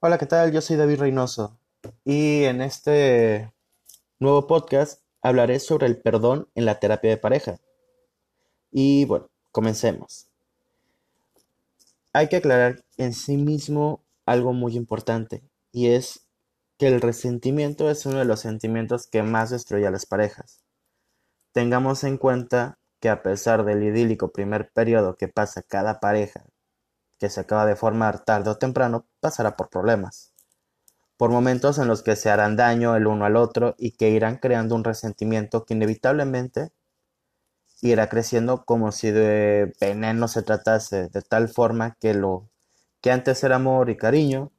Hola, ¿qué tal? Yo soy David Reynoso y en este nuevo podcast hablaré sobre el perdón en la terapia de pareja. Y bueno, comencemos. Hay que aclarar en sí mismo algo muy importante y es que el resentimiento es uno de los sentimientos que más destruye a las parejas. Tengamos en cuenta que a pesar del idílico primer periodo que pasa cada pareja que se acaba de formar tarde o temprano pasará por problemas, por momentos en los que se harán daño el uno al otro y que irán creando un resentimiento que inevitablemente irá creciendo como si de veneno se tratase, de tal forma que lo que antes era amor y cariño,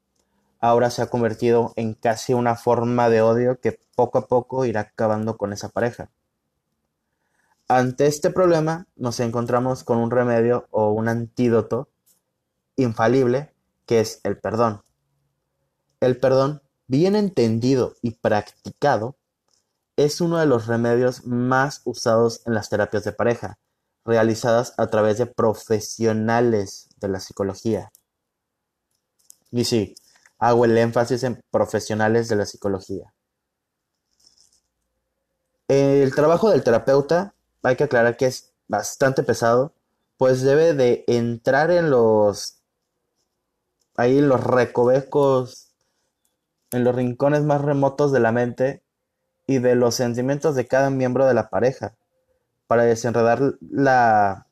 ahora se ha convertido en casi una forma de odio que poco a poco irá acabando con esa pareja. Ante este problema nos encontramos con un remedio o un antídoto infalible que es el perdón. El perdón, bien entendido y practicado, es uno de los remedios más usados en las terapias de pareja, realizadas a través de profesionales de la psicología. Y sí, hago el énfasis en profesionales de la psicología. El trabajo del terapeuta, hay que aclarar que es bastante pesado, pues debe de entrar en los ahí en los recovecos, en los rincones más remotos de la mente y de los sentimientos de cada miembro de la pareja, para desenredar la,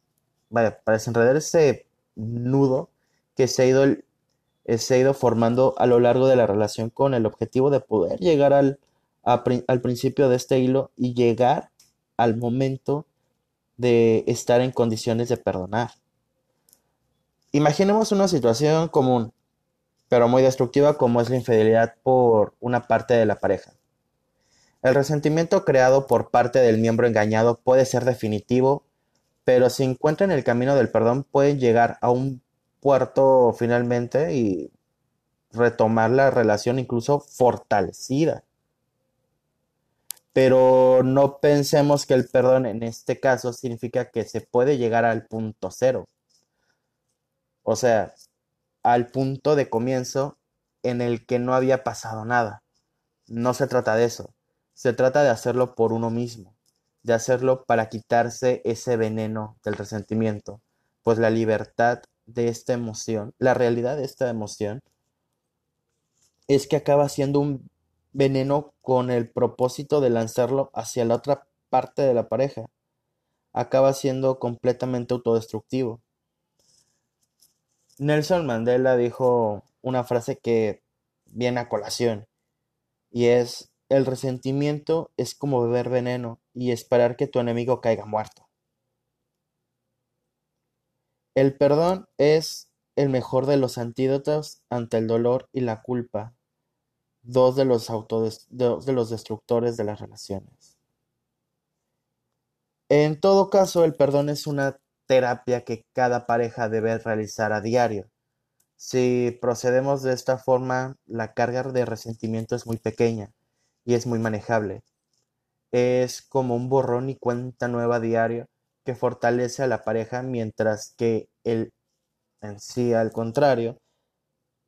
para desenredar ese nudo que se ha ido, eh, se ha ido formando a lo largo de la relación con el objetivo de poder llegar al, al principio de este hilo y llegar al momento de estar en condiciones de perdonar. Imaginemos una situación común pero muy destructiva como es la infidelidad por una parte de la pareja. El resentimiento creado por parte del miembro engañado puede ser definitivo, pero si encuentran el camino del perdón pueden llegar a un puerto finalmente y retomar la relación incluso fortalecida. Pero no pensemos que el perdón en este caso significa que se puede llegar al punto cero. O sea, al punto de comienzo en el que no había pasado nada. No se trata de eso, se trata de hacerlo por uno mismo, de hacerlo para quitarse ese veneno del resentimiento, pues la libertad de esta emoción, la realidad de esta emoción, es que acaba siendo un veneno con el propósito de lanzarlo hacia la otra parte de la pareja. Acaba siendo completamente autodestructivo. Nelson Mandela dijo una frase que viene a colación y es el resentimiento es como beber veneno y esperar que tu enemigo caiga muerto. El perdón es el mejor de los antídotos ante el dolor y la culpa, dos de los, dos de los destructores de las relaciones. En todo caso, el perdón es una terapia que cada pareja debe realizar a diario. Si procedemos de esta forma, la carga de resentimiento es muy pequeña y es muy manejable. Es como un borrón y cuenta nueva diario que fortalece a la pareja mientras que el en sí al contrario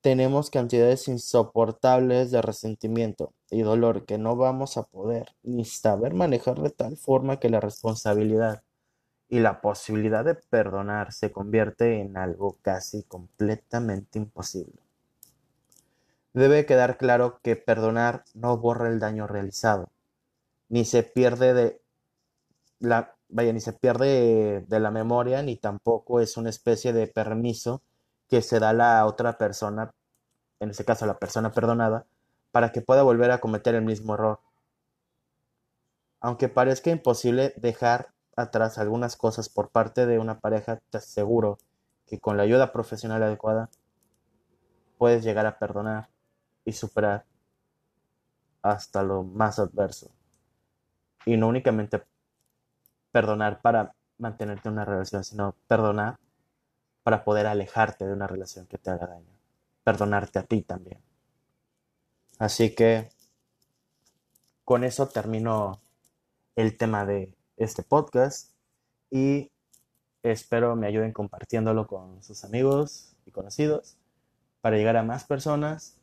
tenemos cantidades insoportables de resentimiento y dolor que no vamos a poder ni saber manejar de tal forma que la responsabilidad y la posibilidad de perdonar se convierte en algo casi completamente imposible. Debe quedar claro que perdonar no borra el daño realizado, ni se pierde de la vaya ni se pierde de la memoria ni tampoco es una especie de permiso que se da a la otra persona, en este caso a la persona perdonada, para que pueda volver a cometer el mismo error. Aunque parezca imposible dejar atrás algunas cosas por parte de una pareja, te aseguro que con la ayuda profesional adecuada puedes llegar a perdonar y superar hasta lo más adverso. Y no únicamente perdonar para mantenerte en una relación, sino perdonar para poder alejarte de una relación que te haga daño. Perdonarte a ti también. Así que con eso termino el tema de este podcast y espero me ayuden compartiéndolo con sus amigos y conocidos para llegar a más personas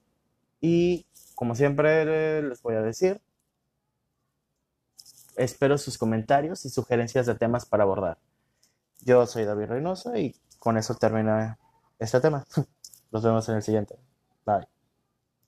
Y como siempre les voy a decir, espero sus comentarios y sugerencias de temas para abordar. Yo soy David Reynoso y con eso termina este tema. Nos vemos en el siguiente. Bye.